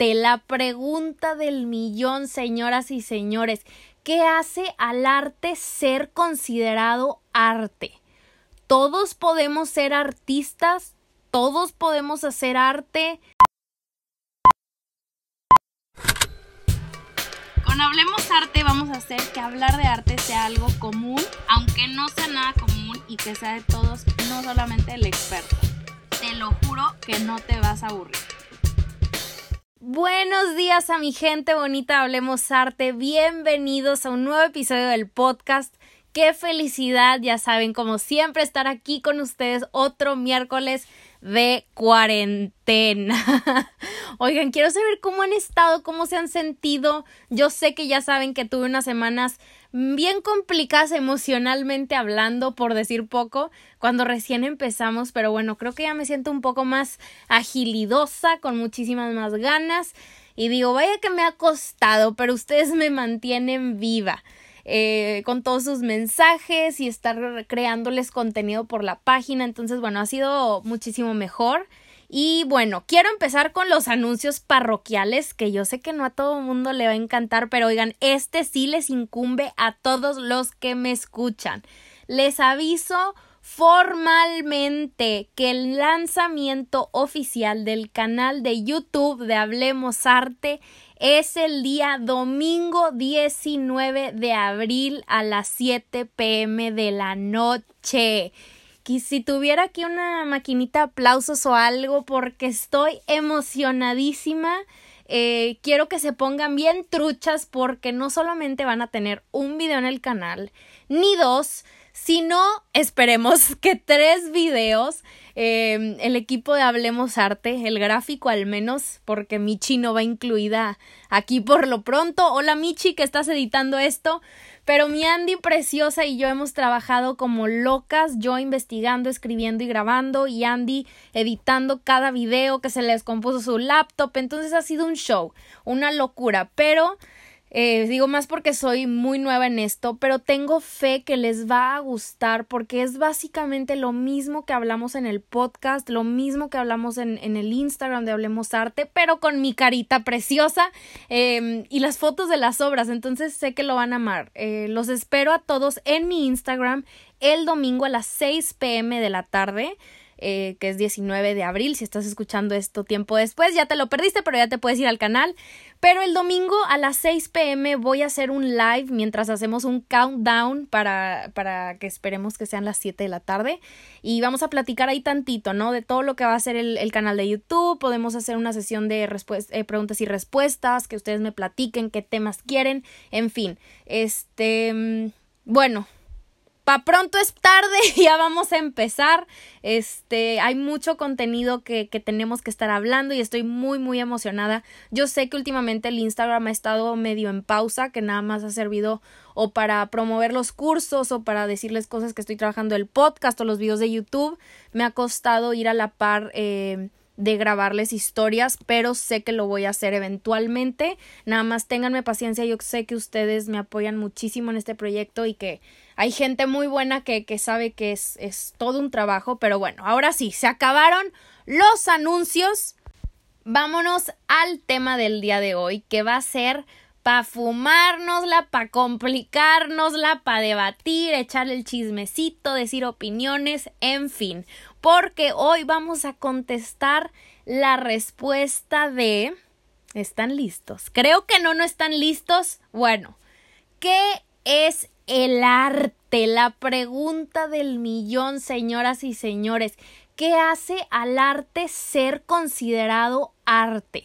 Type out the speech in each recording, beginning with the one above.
arte, la pregunta del millón, señoras y señores. ¿Qué hace al arte ser considerado arte? Todos podemos ser artistas, todos podemos hacer arte. Con Hablemos Arte vamos a hacer que hablar de arte sea algo común, aunque no sea nada común y que sea de todos, no solamente el experto. Te lo juro que no te vas a aburrir. Buenos días a mi gente bonita, hablemos arte. Bienvenidos a un nuevo episodio del podcast. Qué felicidad, ya saben, como siempre, estar aquí con ustedes otro miércoles de cuarentena. Oigan, quiero saber cómo han estado, cómo se han sentido. Yo sé que ya saben que tuve unas semanas bien complicadas emocionalmente hablando, por decir poco, cuando recién empezamos, pero bueno, creo que ya me siento un poco más agilidosa, con muchísimas más ganas. Y digo, vaya que me ha costado, pero ustedes me mantienen viva. Eh, con todos sus mensajes y estar creándoles contenido por la página. Entonces, bueno, ha sido muchísimo mejor. Y bueno, quiero empezar con los anuncios parroquiales, que yo sé que no a todo mundo le va a encantar, pero oigan, este sí les incumbe a todos los que me escuchan. Les aviso formalmente que el lanzamiento oficial del canal de YouTube de Hablemos Arte es el día domingo 19 de abril a las 7 pm de la noche. Y si tuviera aquí una maquinita de aplausos o algo, porque estoy emocionadísima. Eh, quiero que se pongan bien truchas porque no solamente van a tener un video en el canal, ni dos, sino esperemos que tres videos. Eh, el equipo de Hablemos Arte, el gráfico al menos, porque Michi no va incluida aquí por lo pronto. Hola Michi, que estás editando esto. Pero mi Andy preciosa y yo hemos trabajado como locas, yo investigando, escribiendo y grabando y Andy editando cada video que se les compuso su laptop. Entonces ha sido un show, una locura, pero eh, digo más porque soy muy nueva en esto, pero tengo fe que les va a gustar porque es básicamente lo mismo que hablamos en el podcast, lo mismo que hablamos en, en el Instagram de Hablemos Arte, pero con mi carita preciosa em, y las fotos de las obras, entonces sé que lo van a amar. Eh, los espero a todos en mi Instagram el domingo a las 6 pm de la tarde. Eh, que es 19 de abril. Si estás escuchando esto tiempo después, ya te lo perdiste, pero ya te puedes ir al canal. Pero el domingo a las 6 pm voy a hacer un live mientras hacemos un countdown para, para que esperemos que sean las 7 de la tarde. Y vamos a platicar ahí tantito, ¿no? De todo lo que va a ser el, el canal de YouTube. Podemos hacer una sesión de eh, preguntas y respuestas, que ustedes me platiquen qué temas quieren. En fin, este... Mm, pronto es tarde, ya vamos a empezar. Este, hay mucho contenido que, que tenemos que estar hablando y estoy muy, muy emocionada. Yo sé que últimamente el Instagram ha estado medio en pausa, que nada más ha servido o para promover los cursos o para decirles cosas que estoy trabajando el podcast o los videos de YouTube. Me ha costado ir a la par. Eh, de grabarles historias, pero sé que lo voy a hacer eventualmente. Nada más ténganme paciencia, yo sé que ustedes me apoyan muchísimo en este proyecto y que hay gente muy buena que, que sabe que es, es todo un trabajo, pero bueno, ahora sí, se acabaron los anuncios. Vámonos al tema del día de hoy, que va a ser para fumárnosla, para complicárnosla, para debatir, echarle el chismecito, decir opiniones, en fin porque hoy vamos a contestar la respuesta de... ¿Están listos? Creo que no, no están listos. Bueno, ¿qué es el arte? La pregunta del millón, señoras y señores. ¿Qué hace al arte ser considerado arte?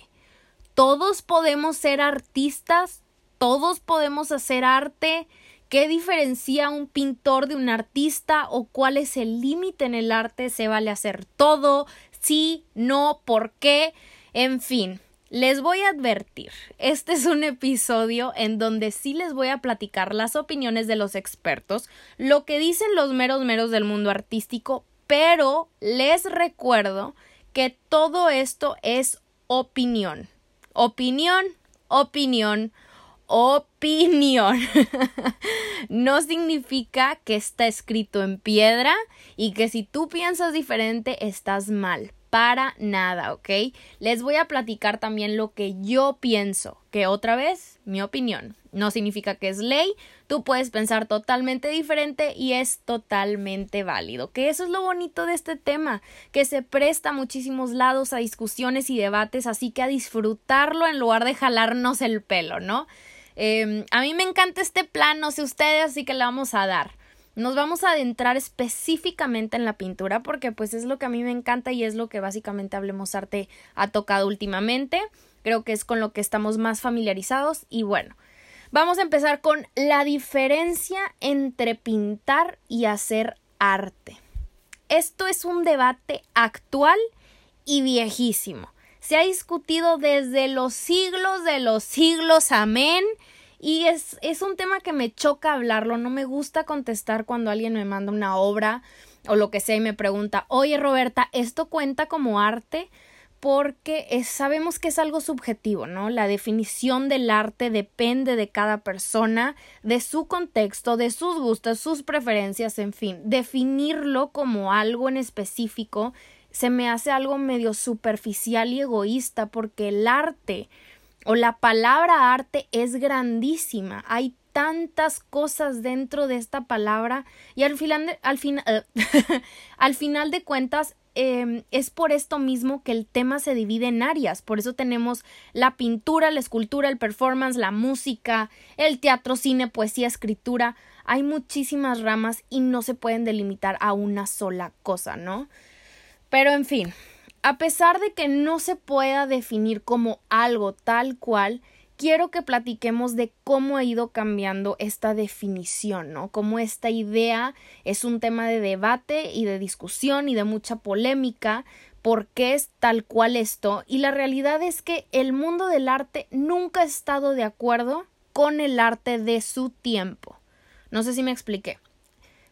Todos podemos ser artistas, todos podemos hacer arte, ¿Qué diferencia un pintor de un artista o cuál es el límite en el arte? ¿Se vale hacer todo? ¿Sí? ¿No? ¿Por qué? En fin, les voy a advertir, este es un episodio en donde sí les voy a platicar las opiniones de los expertos, lo que dicen los meros meros del mundo artístico, pero les recuerdo que todo esto es opinión. Opinión, opinión, opinión. no significa que está escrito en piedra y que si tú piensas diferente estás mal. Para nada, ¿ok? Les voy a platicar también lo que yo pienso, que otra vez, mi opinión. No significa que es ley, tú puedes pensar totalmente diferente y es totalmente válido. Que eso es lo bonito de este tema, que se presta muchísimos lados a discusiones y debates, así que a disfrutarlo en lugar de jalarnos el pelo, ¿no? Em, a mí me encanta este plan, no sé ustedes, así que le vamos a dar. Nos vamos a adentrar específicamente en la pintura porque pues es lo que a mí me encanta y es lo que básicamente Hablemos Arte ha tocado últimamente. Creo que es con lo que estamos más familiarizados y bueno, vamos a empezar con la diferencia entre pintar y hacer arte. Esto es un debate actual y viejísimo. Se ha discutido desde los siglos de los siglos, amén. Y es, es un tema que me choca hablarlo, no me gusta contestar cuando alguien me manda una obra o lo que sea y me pregunta, oye Roberta, ¿esto cuenta como arte? Porque sabemos que es algo subjetivo, ¿no? La definición del arte depende de cada persona, de su contexto, de sus gustos, sus preferencias, en fin. Definirlo como algo en específico se me hace algo medio superficial y egoísta porque el arte o la palabra arte es grandísima. Hay tantas cosas dentro de esta palabra y al final de, al, al final de cuentas em, es por esto mismo que el tema se divide en áreas. Por eso tenemos la pintura, la escultura, el performance, la música, el teatro, cine, poesía, escritura. Hay muchísimas ramas y no se pueden delimitar a una sola cosa, ¿no? Pero en fin, a pesar de que no se pueda definir como algo tal cual, quiero que platiquemos de cómo ha ido cambiando esta definición, ¿no? Cómo esta idea es un tema de debate y de discusión y de mucha polémica, por qué es tal cual esto, y la realidad es que el mundo del arte nunca ha estado de acuerdo con el arte de su tiempo. No sé si me expliqué.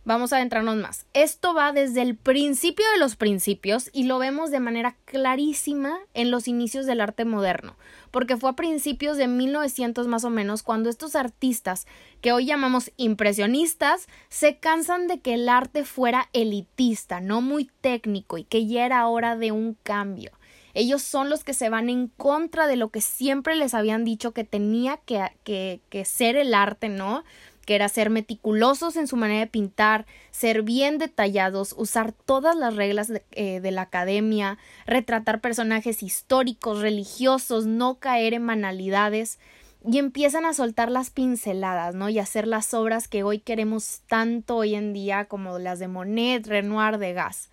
Vamos a adentrarnos más. Esto va desde el principio de los principios y lo vemos de manera clarísima en los inicios del arte moderno, porque fue a principios de 1900 más o menos cuando estos artistas, que hoy llamamos impresionistas, se cansan de que el arte fuera elitista, no muy técnico y que ya era hora de un cambio. Ellos son los que se van en contra de lo que siempre les habían dicho que tenía que, que, que ser el arte, ¿no? Que era ser meticulosos en su manera de pintar, ser bien detallados, usar todas las reglas de, eh, la academia, retratar personajes históricos, religiosos, no caer en banalidades y empiezan a soltar las pinceladas, ¿no? Y hacer las obras que hoy queremos tanto hoy en día como las de Monet, Renoir, Degas.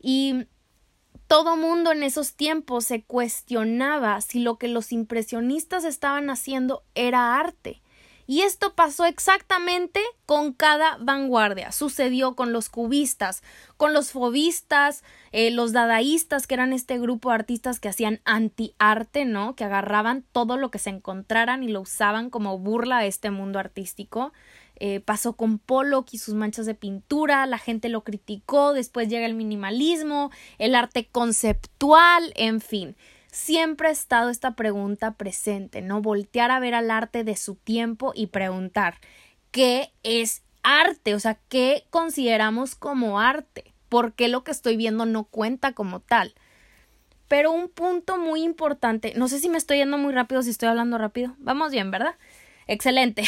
Y todo mundo en esos tiempos se cuestionaba si lo que los impresionistas estaban haciendo era arte y esto pasó exactamente con cada vanguardia. Sucedió con los cubistas, con los fobistas, eh, los dadaístas, que eran este grupo de artistas que hacían anti-arte, ¿no? Que agarraban todo lo que se encontraran y lo usaban como burla a este mundo artístico. Eh, pasó con Pollock y sus manchas de pintura, la gente lo criticó, después llega el minimalismo, el arte conceptual, en fin siempre ha estado esta pregunta presente, ¿no? Voltear a ver al arte de su tiempo y preguntar, ¿qué es arte? O sea, ¿qué consideramos como arte? ¿Por qué lo que estoy viendo no cuenta como tal? Pero un punto muy importante, no sé si me estoy yendo muy rápido, si estoy hablando rápido. Vamos bien, ¿verdad? Excelente.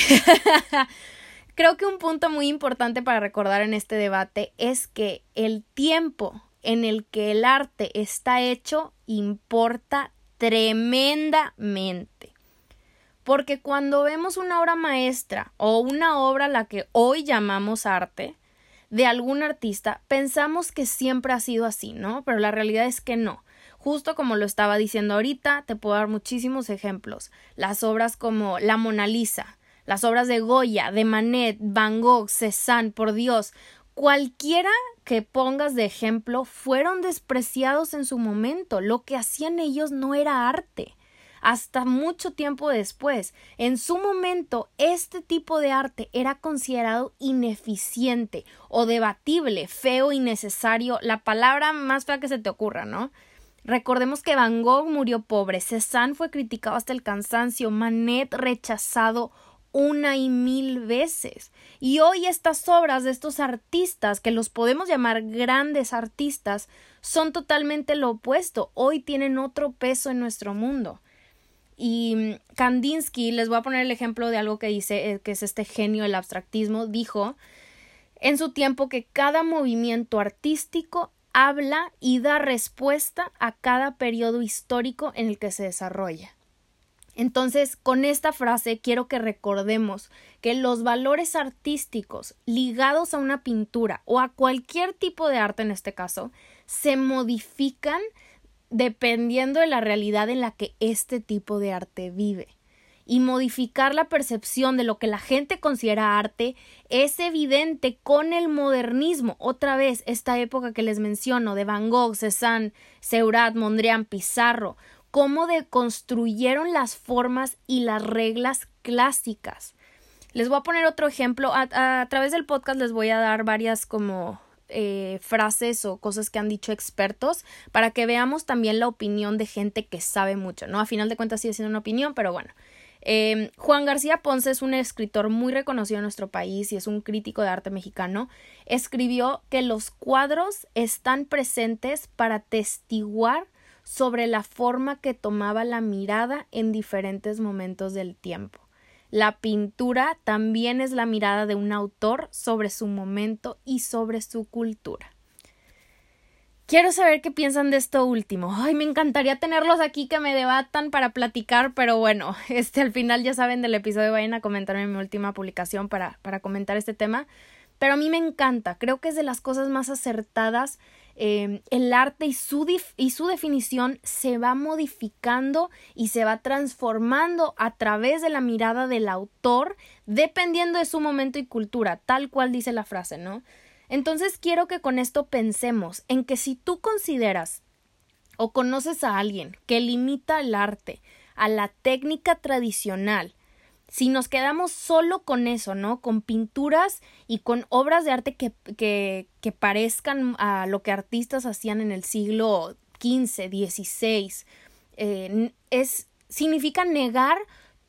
Creo que un punto muy importante para recordar en este debate es que el tiempo en el que el arte está hecho importa tremendamente. Porque cuando vemos una obra maestra o una obra la que hoy llamamos arte de algún artista, pensamos que siempre ha sido así, ¿no? Pero la realidad es que no. Justo como lo estaba diciendo ahorita, te puedo dar muchísimos ejemplos. Las obras como La Mona Lisa, las obras de Goya, de Manet, Van Gogh, Cézanne, por Dios, cualquiera que pongas de ejemplo fueron despreciados en su momento. Lo que hacían ellos no era arte. Hasta mucho tiempo después, en su momento, este tipo de arte era considerado ineficiente o debatible, feo, innecesario, la palabra más fea que se te ocurra, ¿no? Recordemos que Van Gogh murió pobre, Cézanne fue criticado hasta el cansancio, Manet rechazado, una y mil veces. Y hoy estas obras de estos artistas, que los podemos llamar grandes artistas, son totalmente lo opuesto. Hoy tienen otro peso en nuestro mundo. Y Kandinsky, les voy a poner el ejemplo de algo que dice, eh, que es este genio del abstractismo, dijo en su tiempo que cada movimiento artístico habla y da respuesta a cada periodo histórico en el que se desarrolla. Entonces, con esta frase quiero que recordemos que los valores artísticos ligados a una pintura o a cualquier tipo de arte en este caso se modifican dependiendo de la realidad en la que este tipo de arte vive y modificar la percepción de lo que la gente considera arte es evidente con el modernismo. Otra vez, esta época que les menciono de Van Gogh, Cézanne, Seurat, Mondrian, Pizarro, cómo deconstruyeron las formas y las reglas clásicas. Les voy a poner otro ejemplo. A, través del podcast les voy a dar varias como eh, frases o cosas que han dicho expertos para que veamos también la opinión de gente que sabe mucho, ¿no? A final de cuentas sigue siendo una opinión, pero bueno. Em, Juan García Ponce es un escritor muy reconocido en nuestro país y es un crítico de arte mexicano. Escribió que los cuadros están presentes para testiguar sobre la forma que tomaba la mirada en diferentes momentos del tiempo. La pintura también es la mirada de un autor sobre su momento y sobre su cultura. Quiero saber qué piensan de esto último. Ay, me encantaría tenerlos aquí que me debatan para platicar, pero bueno, este al final ya saben del episodio, vayan a comentarme mi última publicación para, para comentar este tema. Pero a mí me encanta, creo que es de las cosas más acertadas. Em, el arte y su, y su definición se va modificando y se va transformando a través de la mirada del autor, dependiendo de su momento y cultura, tal cual dice la frase, ¿no? Entonces quiero que con esto pensemos en que si tú consideras o conoces a alguien que limita el arte a la técnica tradicional, si nos quedamos solo con eso, ¿no? Con pinturas y con obras de arte que, que, que parezcan a lo que artistas hacían en el siglo XV, XVI, eh, es, significa negar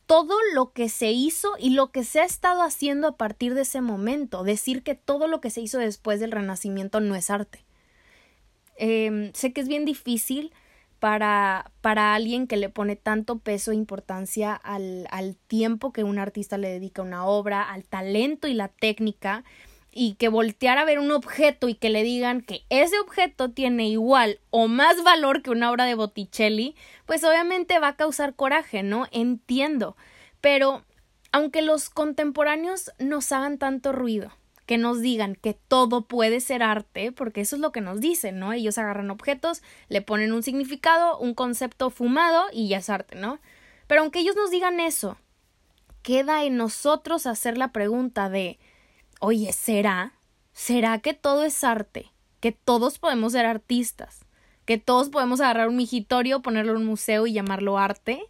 todo lo que se hizo y lo que se ha estado haciendo a partir de ese momento, decir que todo lo que se hizo después del Renacimiento no es arte. Em, sé que es bien difícil para, para alguien que le pone tanto peso e importancia al, al tiempo que un artista le dedica a una obra, al talento y la técnica, y que voltear a ver un objeto y que le digan que ese objeto tiene igual o más valor que una obra de Botticelli, pues obviamente va a causar coraje, ¿no? Entiendo. Pero aunque los contemporáneos nos hagan tanto ruido, que nos digan que todo puede ser arte, porque eso es lo que nos dicen, ¿no? Ellos agarran objetos, le ponen un significado, un concepto fumado y ya es arte, ¿no? Pero aunque ellos nos digan eso, queda en nosotros hacer la pregunta de oye, ¿será? ¿Será que todo es arte? ¿Que todos podemos ser artistas? ¿Que todos podemos agarrar un migitorio, ponerlo en un museo y llamarlo arte?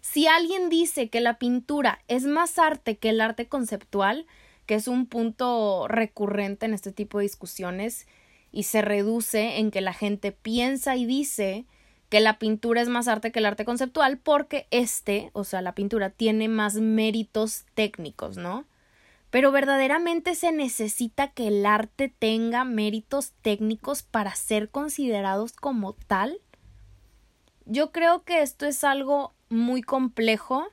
Si alguien dice que la pintura es más arte que el arte conceptual, que es un punto recurrente en este tipo de discusiones, y se reduce en que la gente piensa y dice que la pintura es más arte que el arte conceptual porque este, o sea, la pintura tiene más méritos técnicos, ¿no? pero verdaderamente se necesita que el arte tenga méritos técnicos para ser considerados como tal. Yo creo que esto es algo muy complejo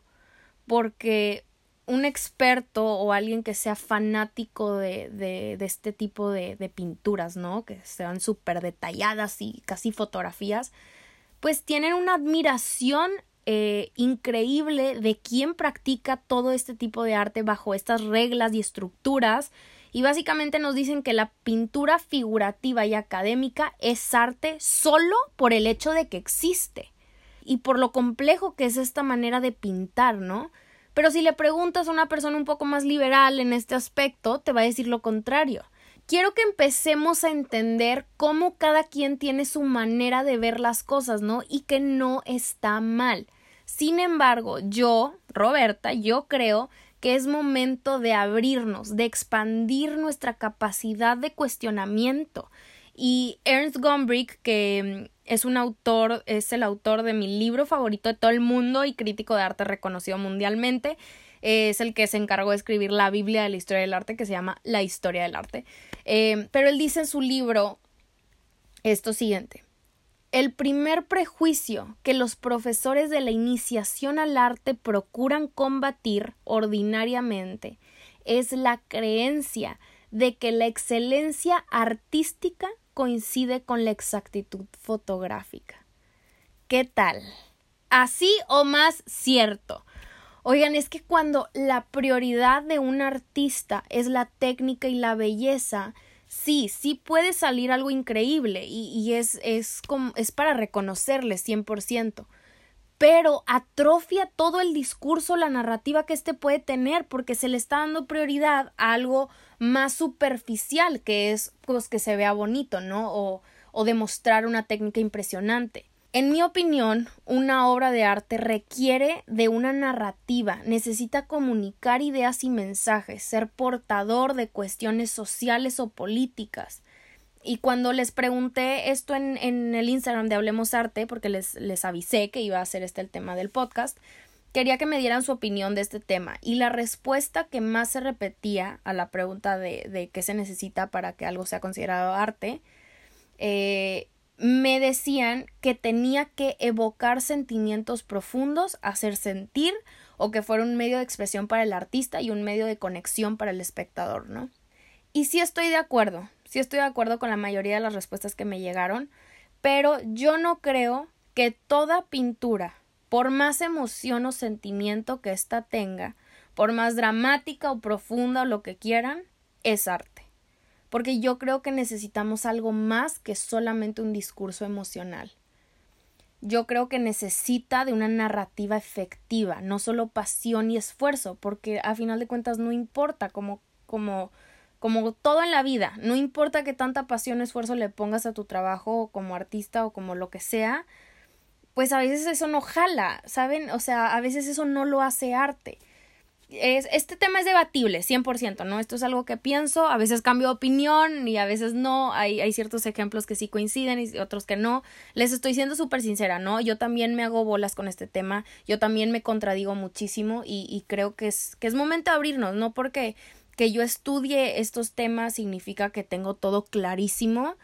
porque un experto o alguien que sea fanático de, de, este tipo de, pinturas, ¿no? Que sean súper detalladas y casi fotografías, pues tienen una admiración eh, increíble de quién practica todo este tipo de arte bajo estas reglas y estructuras y básicamente nos dicen que la pintura figurativa y académica es arte solo por el hecho de que existe y por lo complejo que es esta manera de pintar, ¿no? Pero si le preguntas a una persona un poco más liberal en este aspecto, te va a decir lo contrario. Quiero que empecemos a entender cómo cada quien tiene su manera de ver las cosas, ¿no? Y que no está mal. Sin embargo, yo, Roberta, yo creo que es momento de abrirnos, de expandir nuestra capacidad de cuestionamiento. Y Ernst Gombrich, que mm, es un autor, es el autor de mi libro favorito de todo el mundo y crítico de arte reconocido mundialmente, es el que se encargó de escribir la Biblia de la historia del arte, que se llama La historia del arte. Eh, pero él dice en su libro esto siguiente. El primer prejuicio que los profesores de la iniciación al arte procuran combatir ordinariamente es la creencia de que la excelencia artística coincide con la exactitud fotográfica. ¿Qué tal? Así o más cierto. Oigan, es que cuando la prioridad de un artista es la técnica y la belleza, sí, sí puede salir algo increíble y, es, es, como, es para reconocerle 100%. Pero atrofia todo el discurso, la narrativa que éste puede tener, porque se le está dando prioridad a algo más superficial, que es pues, que se vea bonito, ¿no? O, o demostrar una técnica impresionante. En mi opinión, una obra de arte requiere de una narrativa, necesita comunicar ideas y mensajes, ser portador de cuestiones sociales o políticas. Y cuando les pregunté esto en, en el Instagram de Hablemos Arte, porque les, les avisé que iba a ser este el tema del podcast, quería que me dieran su opinión de este tema. Y la respuesta que más se repetía a la pregunta de, qué se necesita para que algo sea considerado arte, eh, me decían que tenía que evocar sentimientos profundos, hacer sentir o que fuera un medio de expresión para el artista y un medio de conexión para el espectador, ¿no? Y sí estoy de acuerdo, sí estoy de acuerdo con la mayoría de las respuestas que me llegaron, pero yo no creo que toda pintura, por más emoción o sentimiento que ésta tenga, por más dramática o profunda o lo que quieran, es arte porque yo creo que necesitamos algo más que solamente un discurso emocional. Yo creo que necesita de una narrativa efectiva, no solo pasión y esfuerzo, porque a final de cuentas no importa como como como todo en la vida, no importa que tanta pasión o esfuerzo le pongas a tu trabajo como artista o como lo que sea, pues a veces eso no jala, ¿saben? O sea, a veces eso no lo hace arte es, este tema es debatible, 100%, ¿no? Esto es algo que pienso, a veces cambio de opinión y a veces no, hay, hay ciertos ejemplos que sí coinciden y otros que no. Les estoy siendo súper sincera, ¿no? Yo también me hago bolas con este tema, yo también me contradigo muchísimo y, y creo que es, que es momento de abrirnos, no porque que yo estudie estos temas significa que tengo todo clarísimo.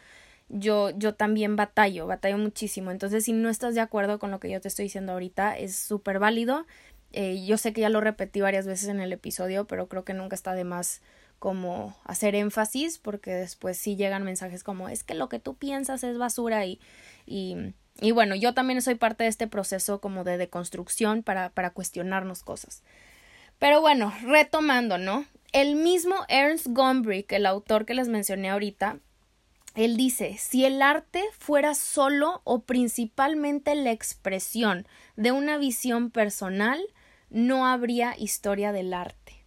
Yo, yo también batallo, batallo muchísimo. Entonces, si no estás de acuerdo con lo que yo te estoy diciendo ahorita, es súper válido eh, yo sé que ya lo repetí varias veces en el episodio, pero creo que nunca está de más como hacer énfasis porque después sí llegan mensajes como es que lo que tú piensas es basura y, y, y bueno, yo también soy parte de este proceso como de deconstrucción para, para cuestionarnos cosas. Pero bueno, retomando, ¿no? El mismo Ernst Gombrich, el autor que les mencioné ahorita, él dice, si el arte fuera solo o principalmente la expresión de una visión personal, no habría historia del arte.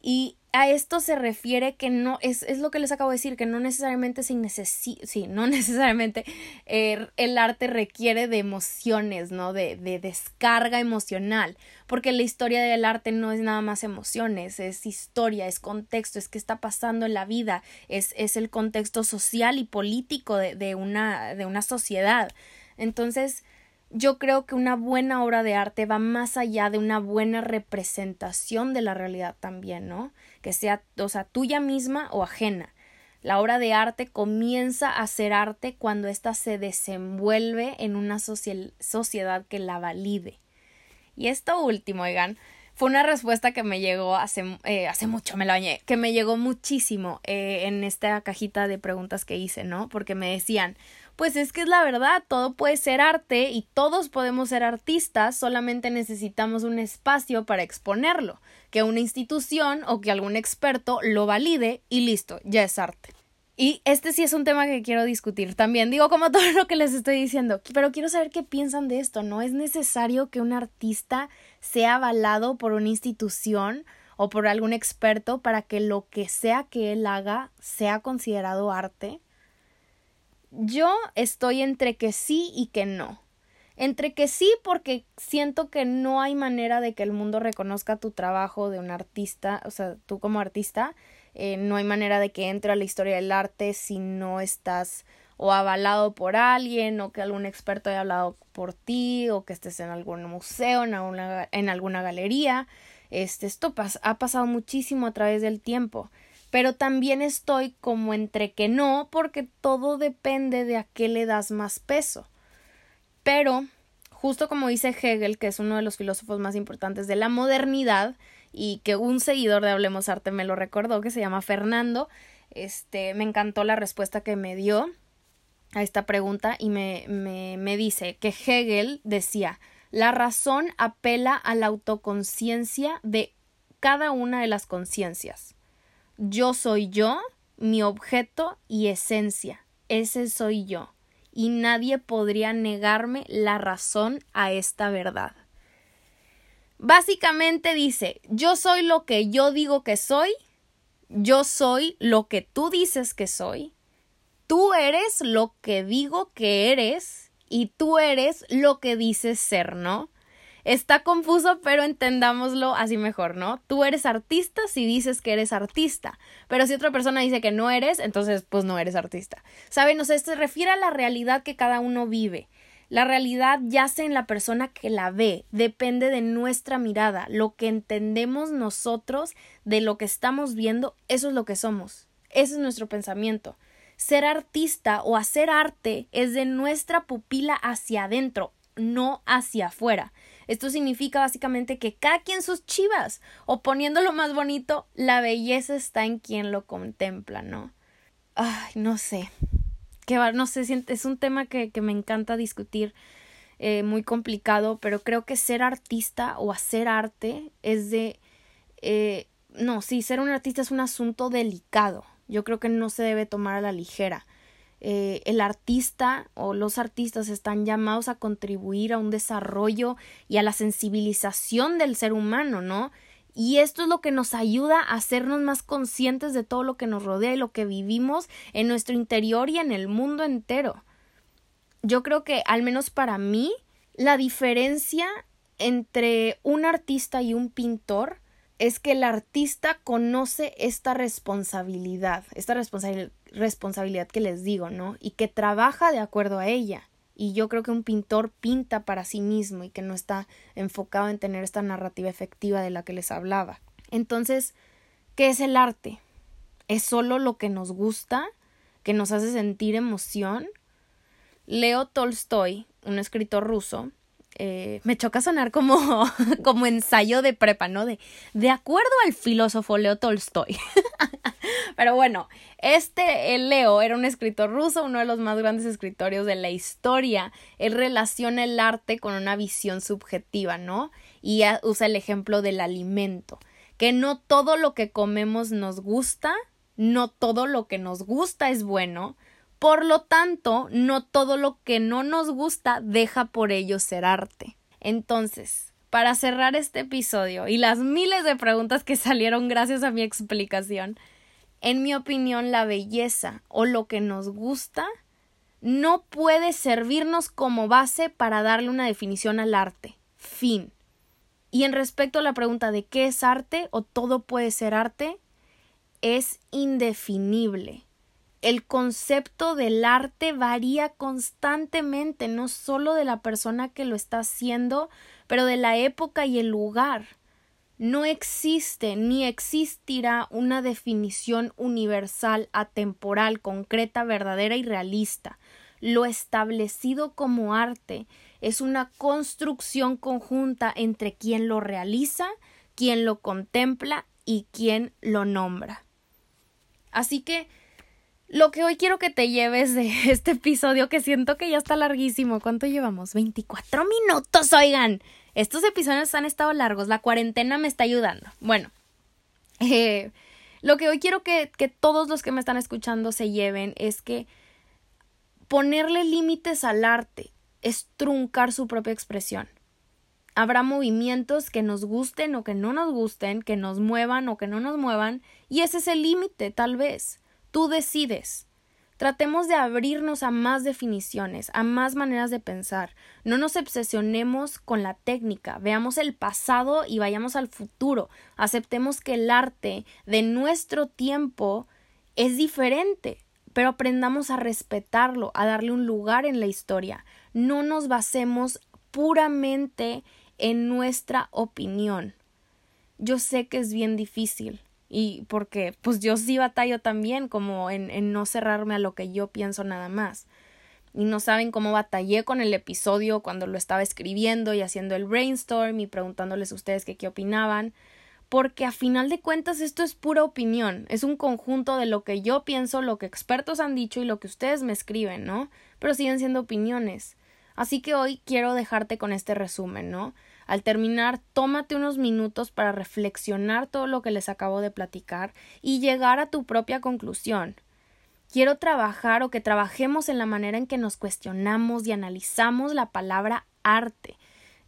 Y a esto se refiere que no, es, es lo que les acabo de decir, que no necesariamente sin sí, no necesariamente eh, el arte requiere de emociones, ¿no? De, de descarga emocional, porque la historia del arte no es nada más emociones, es historia, es contexto, es qué está pasando en la vida, es, es el contexto social y político de, de, una, de una sociedad. Entonces, yo creo que una buena obra de arte va más allá de una buena representación de la realidad también, ¿no? Que sea, o sea, tuya misma o ajena. La obra de arte comienza a ser arte cuando ésta se desenvuelve en una sociedad que la valide. Y esto último, oigan, fue una respuesta que me llegó hace, eh, hace mucho, me la bañé, que me llegó muchísimo eh, en esta cajita de preguntas que hice, ¿no? Porque me decían, pues es que es la verdad, todo puede ser arte y todos podemos ser artistas, solamente necesitamos un espacio para exponerlo, que una institución o que algún experto lo valide y listo, ya es arte. Y este sí es un tema que quiero discutir también. Digo, como todo lo que les estoy diciendo, pero quiero saber qué piensan de esto. ¿No es necesario que un artista sea avalado por una institución o por algún experto para que lo que sea que él haga sea considerado arte? Yo estoy entre que sí y que no. Entre que sí porque siento que no hay manera de que el mundo reconozca tu trabajo de un artista, o sea, tú como artista, eh, no hay manera de que entre a la historia del arte si no estás o avalado por alguien o que algún experto haya hablado por ti o que estés en algún museo, en alguna, en alguna galería. Este, esto ha pasado muchísimo a través del tiempo. Pero también estoy como entre que no, porque todo depende de a qué le das más peso. Pero, justo como dice Hegel, que es uno de los filósofos más importantes de la modernidad, y que un seguidor de Hablemos Arte me lo recordó, que se llama Fernando, este, me encantó la respuesta que me dio a esta pregunta y me, me, me dice que Hegel decía la razón apela a la autoconciencia de cada una de las conciencias. Yo soy yo, mi objeto y esencia. Ese soy yo. Y nadie podría negarme la razón a esta verdad. Básicamente dice, yo soy lo que yo digo que soy, yo soy lo que tú dices que soy, tú eres lo que digo que eres y tú eres lo que dices ser, ¿no? Está confuso, pero entendámoslo así mejor, ¿no? Tú eres artista si dices que eres artista, pero si otra persona dice que no eres, entonces pues no eres artista. ¿Saben? O sea, se refiere a la realidad que cada uno vive. La realidad yace en la persona que la ve, depende de nuestra mirada, lo que entendemos nosotros de lo que estamos viendo, eso es lo que somos, ese es nuestro pensamiento. Ser artista o hacer arte es de nuestra pupila hacia adentro, no hacia afuera. Esto significa básicamente que cada quien sus chivas, o poniéndolo más bonito, la belleza está en quien lo contempla, ¿no? Ay, no sé. Que no sé, es un tema que, que me encanta discutir, eh, muy complicado, pero creo que ser artista o hacer arte es de. Eh, no, sí, ser un artista es un asunto delicado. Yo creo que no se debe tomar a la ligera. Eh, el artista o los artistas están llamados a contribuir a un desarrollo y a la sensibilización del ser humano, ¿no? Y esto es lo que nos ayuda a hacernos más conscientes de todo lo que nos rodea y lo que vivimos en nuestro interior y en el mundo entero. Yo creo que, al menos para mí, la diferencia entre un artista y un pintor es que el artista conoce esta responsabilidad, esta responsabilidad que les digo, ¿no? Y que trabaja de acuerdo a ella. Y yo creo que un pintor pinta para sí mismo y que no está enfocado en tener esta narrativa efectiva de la que les hablaba. Entonces, ¿qué es el arte? ¿Es solo lo que nos gusta, que nos hace sentir emoción? Leo Tolstoy, un escritor ruso, eh, me choca sonar como, como ensayo de prepa, ¿no? De, de acuerdo al filósofo Leo Tolstoy. Pero bueno, este Leo era un escritor ruso, uno de los más grandes escritorios de la historia. Él relaciona el arte con una visión subjetiva, ¿no? Y usa el ejemplo del alimento, que no todo lo que comemos nos gusta, no todo lo que nos gusta es bueno, por lo tanto, no todo lo que no nos gusta deja por ello ser arte. Entonces, para cerrar este episodio y las miles de preguntas que salieron gracias a mi explicación, en mi opinión la belleza o lo que nos gusta no puede servirnos como base para darle una definición al arte. Fin. Y en respecto a la pregunta de qué es arte o todo puede ser arte, es indefinible el concepto del arte varía constantemente, no solo de la persona que lo está haciendo, pero de la época y el lugar. No existe ni existirá una definición universal, atemporal, concreta, verdadera y realista. Lo establecido como arte es una construcción conjunta entre quien lo realiza, quien lo contempla y quien lo nombra. Así que lo que hoy quiero que te lleves de este episodio, que siento que ya está larguísimo. ¿Cuánto llevamos? 24 minutos, oigan. Estos episodios han estado largos. La cuarentena me está ayudando. Bueno, eh, lo que hoy quiero que, que todos los que me están escuchando se lleven es que ponerle límites al arte es truncar su propia expresión. Habrá movimientos que nos gusten o que no nos gusten, que nos muevan o que no nos muevan, y ese es el límite, tal vez. Tú decides. Tratemos de abrirnos a más definiciones, a más maneras de pensar. No nos obsesionemos con la técnica, veamos el pasado y vayamos al futuro. Aceptemos que el arte de nuestro tiempo es diferente, pero aprendamos a respetarlo, a darle un lugar en la historia. No nos basemos puramente en nuestra opinión. yo sé que es bien difícil y porque pues yo sí batallo también como en, en no cerrarme a lo que yo pienso nada más. Y no saben cómo batallé con el episodio cuando lo estaba escribiendo y haciendo el brainstorm y preguntándoles a ustedes qué opinaban porque a final de cuentas esto es pura opinión, es un conjunto de lo que yo pienso, lo que expertos han dicho y lo que ustedes me escriben, ¿no? Pero siguen siendo opiniones. Así que hoy quiero dejarte con este resumen, ¿no? Al terminar, tómate unos minutos para reflexionar todo lo que les acabo de platicar y llegar a tu propia conclusión. Quiero trabajar o que trabajemos en la manera en que nos cuestionamos y analizamos la palabra arte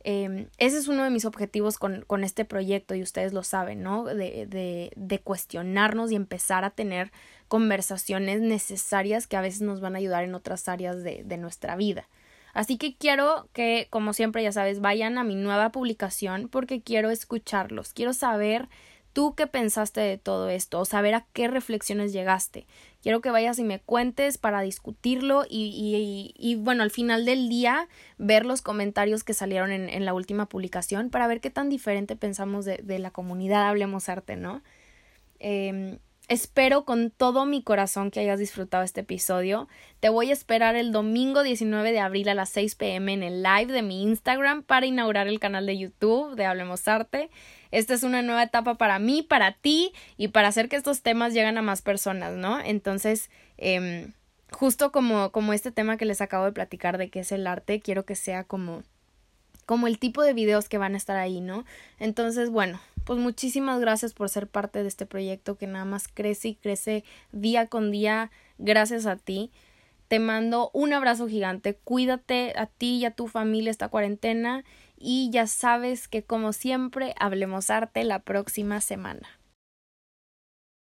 eh, ese es uno de mis objetivos con, con, este proyecto y ustedes lo saben, ¿no? De, de, de, cuestionarnos y empezar a tener conversaciones necesarias que a veces nos van a ayudar en otras áreas de, de nuestra vida. Así que quiero que, como siempre, ya sabes, vayan a mi nueva publicación porque quiero escucharlos, quiero saber tú qué pensaste de todo esto o saber a qué reflexiones llegaste. Quiero que vayas y me cuentes para discutirlo y, y, y bueno, al final del día ver los comentarios que salieron en, en, la última publicación para ver qué tan diferente pensamos de, de la comunidad Hablemos Arte, ¿no? Eh, Espero con todo mi corazón que hayas disfrutado este episodio. Te voy a esperar el domingo 19 de abril a las 6 pm en el live de mi Instagram para inaugurar el canal de YouTube de Hablemos Arte. Esta es una nueva etapa para mí, para ti y para hacer que estos temas lleguen a más personas, ¿no? Entonces, eh, justo como, como este tema que les acabo de platicar de qué es el arte, quiero que sea como como el tipo de videos que van a estar ahí, ¿no? Entonces, bueno, pues muchísimas gracias por ser parte de este proyecto que nada más crece y crece día con día gracias a ti. Te mando un abrazo gigante, cuídate a ti y a tu familia esta cuarentena y ya sabes que como siempre hablemos arte la próxima semana.